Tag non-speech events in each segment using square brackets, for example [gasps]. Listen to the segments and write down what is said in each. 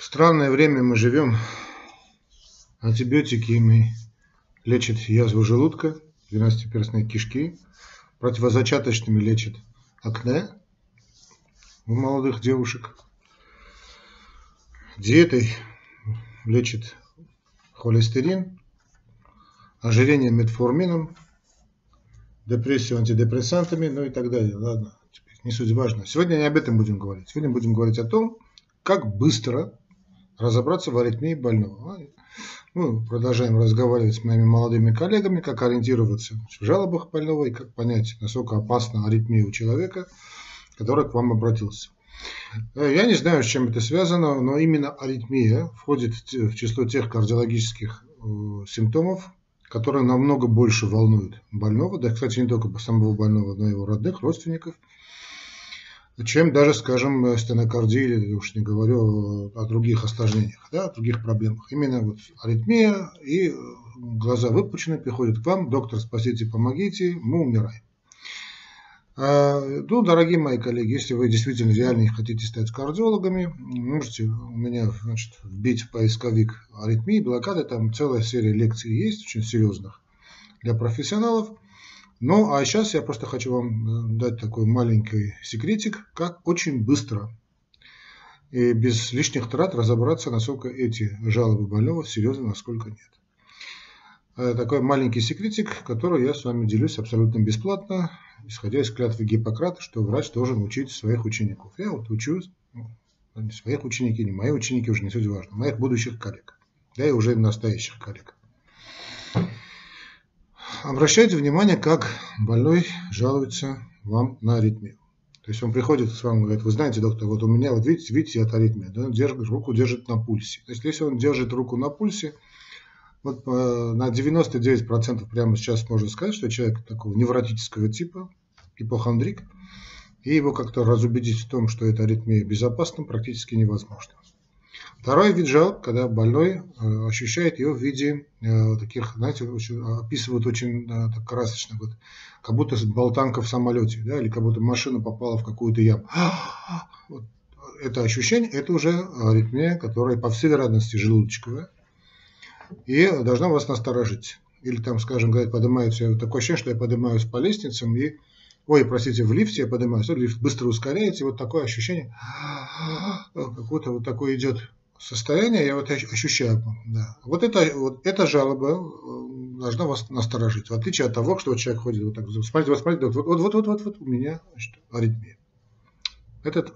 странное время мы живем. Антибиотики ими лечат язву желудка, двенадцатиперстные кишки. Противозачаточными лечат акне у молодых девушек. Диетой лечит холестерин, ожирение метформином, депрессию антидепрессантами, ну и так далее. Ладно, не суть важно. Сегодня не об этом будем говорить. Сегодня будем говорить о том, как быстро разобраться в аритмии больного. Мы продолжаем разговаривать с моими молодыми коллегами, как ориентироваться в жалобах больного и как понять, насколько опасна аритмия у человека, который к вам обратился. Э, я не знаю, с чем это связано, но именно аритмия входит в число тех кардиологических э, симптомов, которые намного больше волнуют больного, да, кстати, не только самого больного, но и его родных, родственников – чем даже, скажем, стенокардия, или уж не говорю о других осложнениях, да, о других проблемах. Именно вот аритмия и глаза выпучены, приходят к вам, доктор, спасите, помогите, мы умираем. А, ну, дорогие мои коллеги, если вы действительно реально хотите стать кардиологами, можете у меня значит, вбить в поисковик аритмии, блокады, там целая серия лекций есть, очень серьезных для профессионалов. Ну, а сейчас я просто хочу вам э, дать такой маленький секретик, как очень быстро и без лишних трат разобраться, насколько эти жалобы больного серьезны, насколько нет. Э, такой маленький секретик, который я с вами делюсь абсолютно бесплатно, исходя из клятвы Гиппократа, что врач должен учить своих учеников. Я вот учусь, ну, своих учеников, не мои ученики, уже не суть важно, моих будущих коллег, да и уже настоящих коллег обращайте внимание, как больной жалуется вам на аритмию. То есть он приходит с вами и говорит, вы знаете, доктор, вот у меня, вот видите, видите, это аритмия, да, держит, руку держит на пульсе. То есть если он держит руку на пульсе, вот э, на 99% прямо сейчас можно сказать, что человек такого невротического типа, ипохондрик, и его как-то разубедить в том, что эта аритмия безопасна, практически невозможно. Второй вид жалоб, когда больной э, ощущает ее в виде э, таких, знаете, очень, описывают очень так красочно, вот, как будто болтанка в самолете, да, или как будто машина попала в какую-то яму. [gasps] Вот, это ощущение, это уже аритмия, которая, по всей вероятности, желудочковая, и должна вас насторожить. Или там, скажем, говорят, поднимаются, такое ощущение, что я поднимаюсь по лестницам и ой, простите, в лифте я поднимаюсь, лифт быстро ускоряется, и вот такое ощущение, [gasps] какое-то вот такое идет состояние, я вот ощущаю. Да. Вот, это, вот эта жалоба э, должна вас насторожить, в отличие от того, что человек ходит вот так, смотрите, вот, смотрите, вот, вот, вот, вот, вот, вот у меня значит, аритмия. Это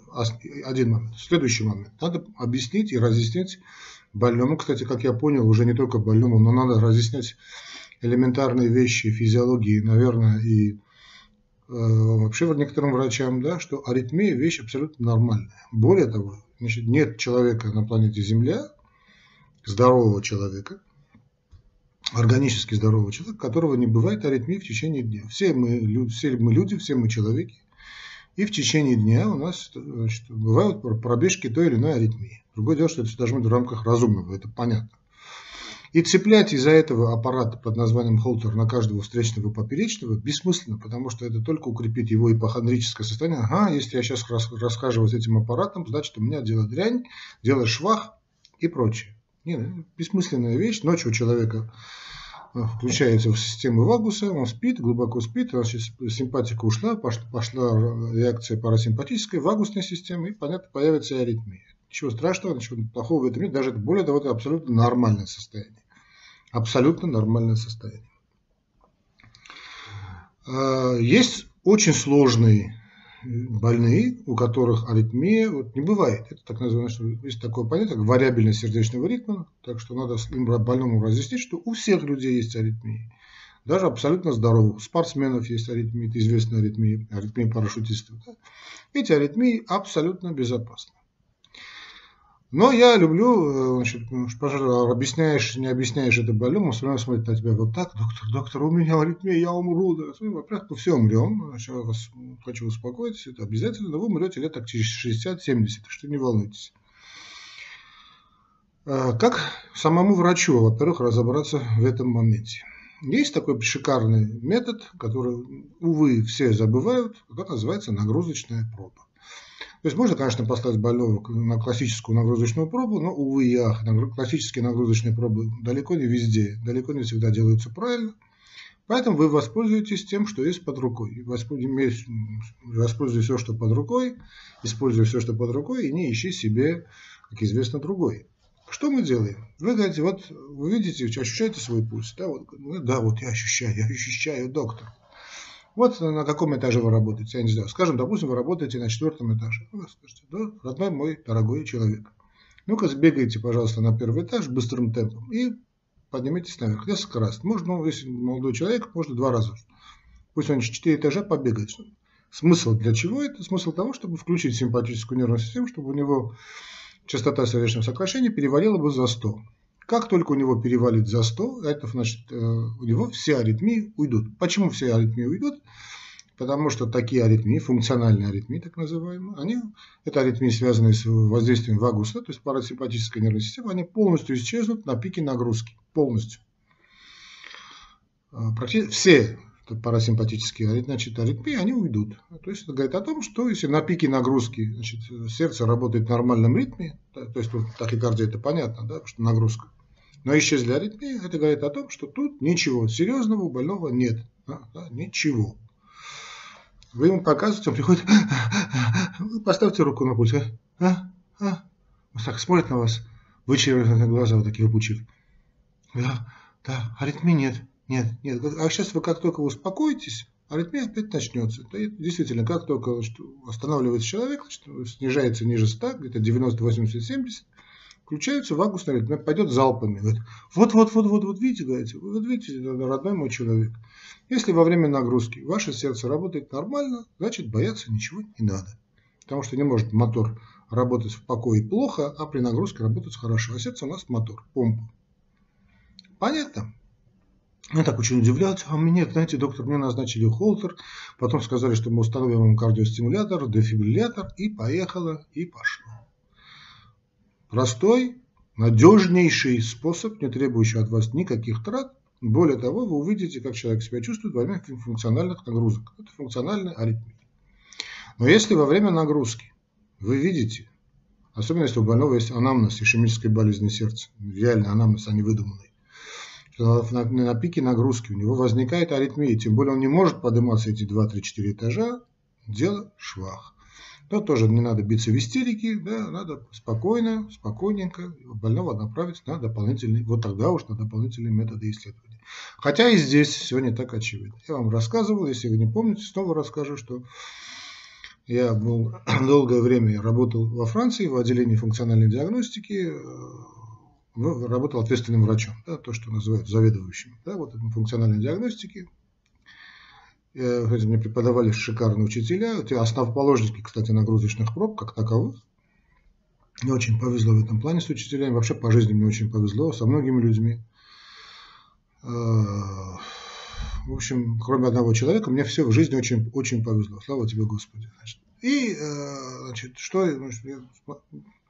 один момент. Следующий момент. Надо объяснить и разъяснить больному, кстати, как я понял, уже не только больному, но надо разъяснять элементарные вещи физиологии, наверное, и э, вообще некоторым врачам, да, что аритмия вещь абсолютно нормальная. Более того, Значит, нет человека на планете Земля, здорового человека, органически здорового человека, которого не бывает аритмии в течение дня. Все мы, все мы люди, все мы человеки. И в течение дня у нас значит, бывают пробежки той или иной аритмии. Другое дело, что это должно быть в рамках разумного, это понятно. И цеплять из-за этого аппарат под названием холтер на каждого встречного и поперечного бессмысленно, потому что это только укрепит его ипохондрическое состояние. Ага, если я сейчас расхаживаю с этим аппаратом, значит у меня дело дрянь, дело швах и прочее. Не, ну, бессмысленная вещь. Ночью у человека э, включается в систему вагуса, он спит, глубоко спит, значит, симпатика ушла, пошла, пошла реакция парасимпатической, вагусной системы, и, понятно, появится и аритмия. Ничего страшного, ничего плохого в этом нет, даже более того, это абсолютно нормальное состояние абсолютно нормальное состояние. А, есть очень сложные больные, у которых аритмия вот, не бывает. Это так называемое, что есть такое понятие, как вариабельность сердечного ритма. Так что надо им больному разъяснить, что у всех людей есть аритмии. Даже абсолютно здоровых. Спортсменов есть аритмия, это известная аритмия, аритмия парашютистов. Да? Эти аритмии абсолютно безопасны. Но я люблю, э, значит, ну, пожалуйста, объясняешь, не объясняешь это больному, все равно смотрит на тебя вот так, доктор, доктор, у меня аритмия, я умру. Да. Во-первых, мы все умрем, я вас хочу успокоить, это обязательно, но вы умрете лет так через 60-70, так что не волнуйтесь. А, как самому врачу, во-первых, разобраться в этом моменте? Есть такой шикарный метод, который, увы, все забывают, который называется нагрузочная проба. То есть можно, конечно, послать больного на классическую нагрузочную пробу, но, увы и ах, классические нагрузочные пробы далеко не везде, далеко не всегда делаются правильно. Поэтому вы воспользуетесь тем, что есть под рукой. Воспользуйтесь все, что под рукой, используя все, что под рукой, и не ищи себе, как известно, другой. Что мы делаем? Вы говорите, вот вы видите, ощущаете свой пульс? Да, вот, да, вот я ощущаю, я ощущаю, доктор. Вот на каком этаже вы работаете, я не знаю. Скажем, допустим, вы работаете на четвертом этаже. Вы скажете, да, родной мой дорогой человек. Ну-ка, сбегайте, пожалуйста, на первый этаж быстрым темпом и поднимитесь наверх. Несколько раз. Можно, ну, если молодой человек, можно два раза. Пусть он четыре этажа побегает. Смысл для чего это? Смысл того, чтобы включить симпатическую нервную систему, чтобы у него частота сердечного сокращения перевалила бы за 100. Как только у него перевалит за 100, это значит, э, у него все аритмии уйдут. Почему все аритмии уйдут? Потому что такие аритмии, функциональные аритмии, так называемые, они, это аритмии, связанные с воздействием вагуса, то есть парасимпатической нервной системы, они полностью исчезнут на пике нагрузки. Полностью. А, все парасимпатические значит, аритмии, они уйдут. То есть это говорит о том, что если на пике нагрузки значит, сердце работает в нормальном ритме, то есть тут тахикардия это понятно, да, что нагрузка, но исчезли аритмии, это говорит о том, что тут ничего серьезного у больного нет. Да, да, ничего. Вы ему показываете, он приходит, поставьте руку на пульс. А? А? А? Вот так смотрит на вас, вычервленные глаза вот такие выпучив. Да, да, аритмии нет. Нет, нет. А сейчас вы как только успокоитесь, аритмия опять начнется. Это действительно, как только останавливается человек, снижается ниже 100, где-то 90, 80, 70, включается вагусный ритм, пойдет залпами. Вот, вот, вот, вот, вот, видите, говорите, вот видите, родной мой человек. Если во время нагрузки ваше сердце работает нормально, значит бояться ничего не надо. Потому что не может мотор работать в покое плохо, а при нагрузке работать хорошо. А сердце у нас мотор, помпа. Понятно? Я так очень удивляются. А мне, знаете, доктор, мне назначили холтер, потом сказали, что мы установим вам кардиостимулятор, дефибриллятор, и поехало, и пошло. Простой, надежнейший способ, не требующий от вас никаких трат. Более того, вы увидите, как человек себя чувствует во время функциональных нагрузок. Это функциональная аритмия. Но если во время нагрузки вы видите, особенно если у больного есть анамнез ишемической болезни сердца, реальный анамнез, а не выдуманный, на, на пике нагрузки у него возникает аритмия, тем более он не может подниматься эти 2-3-4 этажа, дело швах. Но тоже не надо биться в истерике, да, надо спокойно, спокойненько больного направить на дополнительные, вот тогда уж на дополнительные методы исследования. Хотя и здесь все не так очевидно. Я вам рассказывал, если вы не помните, снова расскажу, что я был [clears throat] долгое время работал во Франции в отделении функциональной диагностики, ну, работал ответственным врачом, да, то, что называют заведующим, да, вот функциональной диагностики. Я, кстати, мне преподавали шикарные учителя, это основоположники, кстати, нагрузочных проб, как таковых. Мне очень повезло в этом плане с учителями, вообще по жизни мне очень повезло, со многими людьми. А, в общем, кроме одного человека, мне все в жизни очень, очень повезло. Слава тебе, Господи. Значит. И, э, значит, что, значит,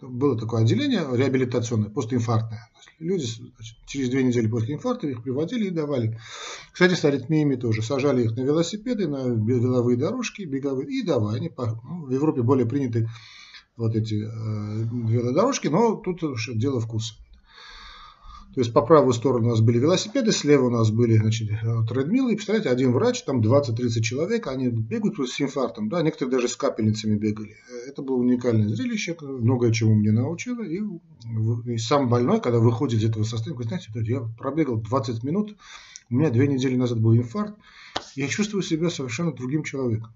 было такое отделение реабилитационное, постинфарктное. Люди значит, через две недели после инфаркта их приводили и давали. Кстати, с аритмиями тоже. Сажали их на велосипеды, на веловые дорожки, беговые, и давай. Они по, ну, в Европе более приняты вот эти э, велодорожки, но тут дело вкуса. То есть по правую сторону у нас были велосипеды, слева у нас были значит, тредмилы. И представляете, один врач, там 20-30 человек, они бегают с инфарктом, да, некоторые даже с капельницами бегали. Это было уникальное зрелище, многое чему мне научило. И, и сам больной, когда выходит из этого состояния, говорит, знаете, я пробегал 20 минут, у меня две недели назад был инфаркт, я чувствую себя совершенно другим человеком.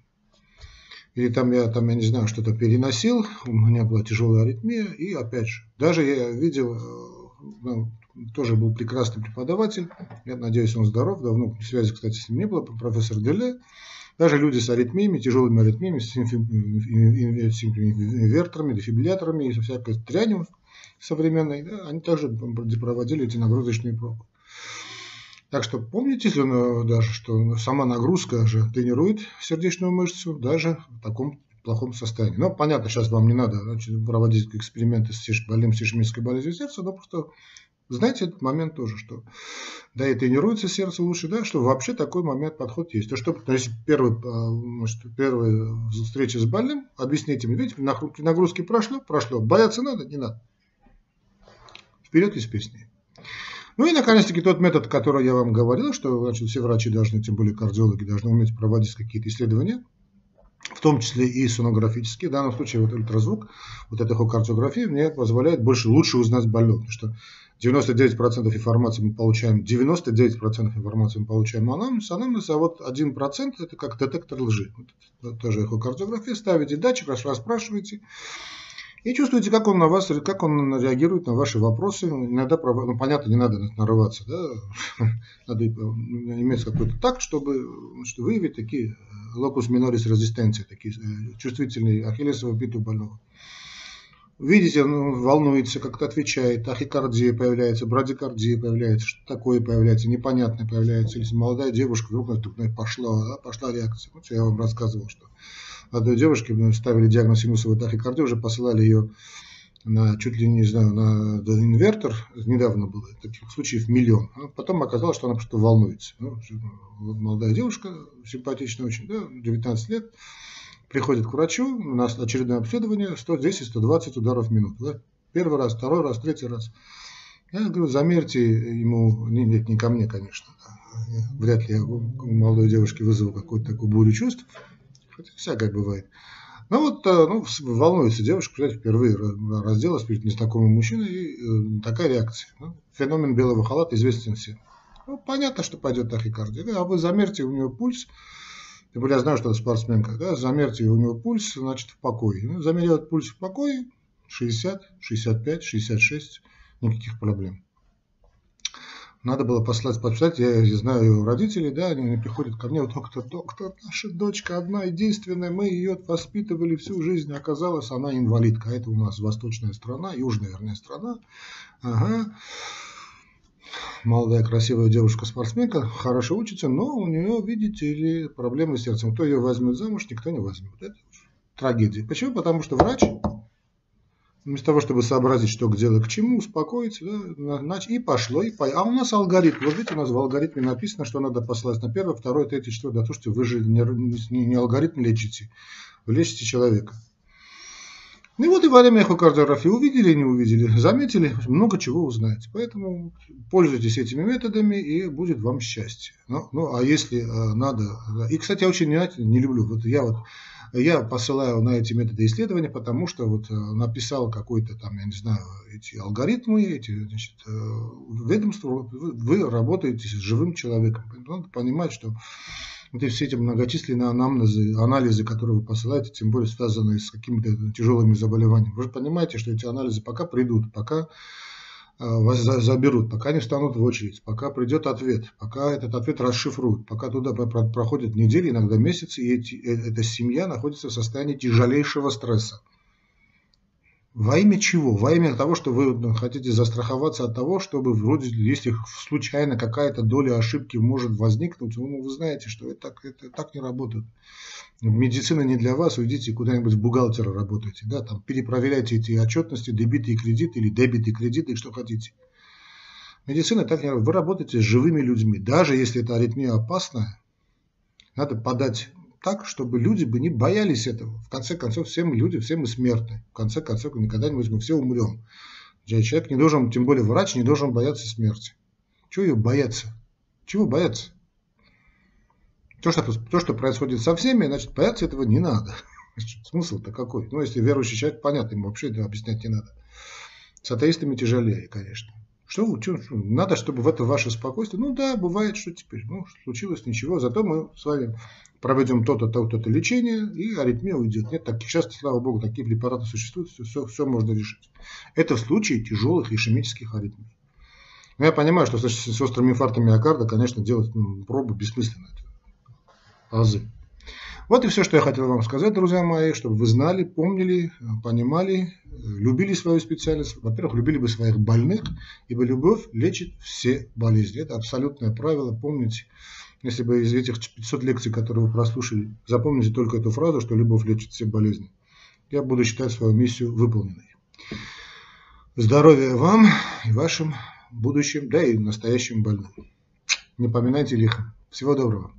Или там я, там, я не знаю, что-то переносил, у меня была тяжелая аритмия, и опять же, даже я видел э, ну, тоже был прекрасный преподаватель. Я надеюсь, он здоров. Давно связи, кстати, с ним не было. Профессор Деле. Даже люди с аритмиями, тяжелыми аритмиями, с инверторами, дефибрилляторами и со всякой трянью современной, да, они также проводили эти нагрузочные пробы. Так что помните даже, что сама нагрузка же тренирует сердечную мышцу даже в таком плохом состоянии. Но понятно, сейчас вам не надо проводить эксперименты с больным с болезнью сердца, но просто знаете этот момент тоже, что да, и тренируется сердце лучше, да, что вообще такой момент, подход есть. То, что, то есть первый, значит, первая встреча с больным, объясните мне, видите, нагрузки прошло, прошло, бояться надо, не надо. Вперед из песни. Ну и, наконец-таки, тот метод, который я вам говорил, что значит, все врачи должны, тем более кардиологи, должны уметь проводить какие-то исследования, в том числе и сонографические. В данном случае вот ультразвук, вот эта эхокардиография мне позволяет больше, лучше узнать больного, потому что 99% информации мы получаем, 99% информации мы получаем анамнез, анамнез, а вот 1% это как детектор лжи. Вот, тоже эхокардиография, ставите датчик, раз расспрашиваете, и чувствуете, как он на вас, как он реагирует на ваши вопросы. Иногда, ну, понятно, не надо нарываться, да? [laughs] надо э, иметь какой-то такт, чтобы что выявить такие локус минорис резистенции, такие э, чувствительные ахиллесовую пяту больного. Видите, он волнуется, как-то отвечает, тахикардия появляется, брадикардия появляется, что такое появляется, непонятное появляется. Если молодая девушка вдруг наступная пошла, да, пошла реакция. Вот я вам рассказывал, что одной девушке ставили диагноз синусовой тахикардии, уже посылали ее на чуть ли не знаю, на инвертор, недавно было, таких случаев миллион. А потом оказалось, что она просто волнуется. Ну, молодая девушка, симпатичная очень, да, 19 лет, приходит к врачу, у нас очередное обследование, 110-120 ударов в минуту. Да? Первый раз, второй раз, третий раз. Я говорю, замерьте ему, нет, не ко мне, конечно, вряд ли я у молодой девушки вызову какую-то такую бурю чувств, хотя всякое бывает. Ну вот, э, ну, волнуется девушка, кстати, впервые разделалась перед незнакомым мужчиной, и э, такая реакция. Ну, феномен белого халата известен всем. Ну, понятно, что пойдет тахикардия. А вы замерьте у нее пульс, тем более я знаю, что это спортсменка, да, замерьте у него пульс, значит, в покое. Ну, замерил пульс в покое, 60, 65, 66, никаких проблем. Надо было послать, почитать, я, я знаю родителей, да, они, они приходят ко мне, доктор, доктор, наша дочка одна единственная, мы ее воспитывали всю жизнь, оказалось, она инвалидка, а это у нас восточная страна, южная, вернее, страна, ага, молодая красивая девушка-спортсменка, хорошо учится, но у нее, видите ли, проблемы с сердцем. Кто ее возьмет замуж, никто не возьмет. Это трагедия. Почему? Потому что врач вместо того, чтобы сообразить, что к делу, к чему, успокоиться, да, и пошло, и пошло. А у нас алгоритм, вот видите, у нас в алгоритме написано, что надо послать на первое, второе, третье, четвертое. Да, слушайте, вы же не, не, не алгоритм лечите, вы лечите человека. Ну и вот и во время эхокардиографии увидели, не увидели, заметили, много чего узнаете. Поэтому пользуйтесь этими методами и будет вам счастье. Ну, ну а если э, надо... И, кстати, я очень не, не люблю, вот я вот я посылаю на эти методы исследования, потому что вот э, написал какой-то там, я не знаю, эти алгоритмы, эти значит, э, ведомства, вы, вы работаете с живым человеком. Надо понимать, что вот все эти многочисленные анамнезы, анализы, которые вы посылаете, тем более связанные с какими-то тяжелыми заболеваниями, вы же понимаете, что эти анализы пока придут, пока Э, вас заберут, пока не встанут в очередь, пока придет ответ, пока этот ответ расшифруют, пока туда проходят недели, иногда месяцы, и эти, э, эта семья находится в состоянии тяжелейшего стресса. Во имя чего? Во имя того, что вы хотите застраховаться от того, чтобы вроде, если случайно какая-то доля ошибки может возникнуть, ну, вы знаете, что это это так не работает. Медицина не для вас, уйдите куда-нибудь в бухгалтера работайте, да, там перепроверяйте эти отчетности, дебиты и кредиты, или дебиты и кредиты, что хотите. Медицина так не работает. Вы работаете с живыми людьми. Даже если эта аритмия опасная, надо подать так, чтобы люди бы не боялись этого. В конце концов, все мы люди, все мы смертны. В конце концов, никогда-нибудь мы все умрем. Человек не должен, тем более врач, не должен бояться смерти. Чего ее бояться? Чего бояться? То что, то, что происходит со всеми, значит, бояться этого не надо. [laughs] Смысл-то какой? Ну, если верующий человек, понятно, ему вообще это объяснять не надо. С атеистами тяжелее, конечно. Что, что, что, надо, чтобы в это ваше спокойствие, ну да, бывает, что теперь, ну, случилось ничего, зато мы с вами проведем то-то, то-то лечение, и аритмия уйдет. Нет, так, сейчас, слава богу, такие препараты существуют, все, все можно решить. Это в случае тяжелых ишемических аритмий. Но я понимаю, что с, с острым инфарктом миокарда, конечно, делать ну, пробы бессмысленно. Азы. Вот и все, что я хотел вам сказать, друзья мои, чтобы вы знали, помнили, понимали, любили свою специальность. Во-первых, любили бы своих больных, ибо любовь лечит все болезни. Это абсолютное правило, помните. Если бы из этих 500 лекций, которые вы прослушали, запомните только эту фразу, что любовь лечит все болезни, я буду считать свою миссию выполненной. Здоровья вам и вашим будущим, да и настоящим больным. Не поминайте лихо. Всего доброго.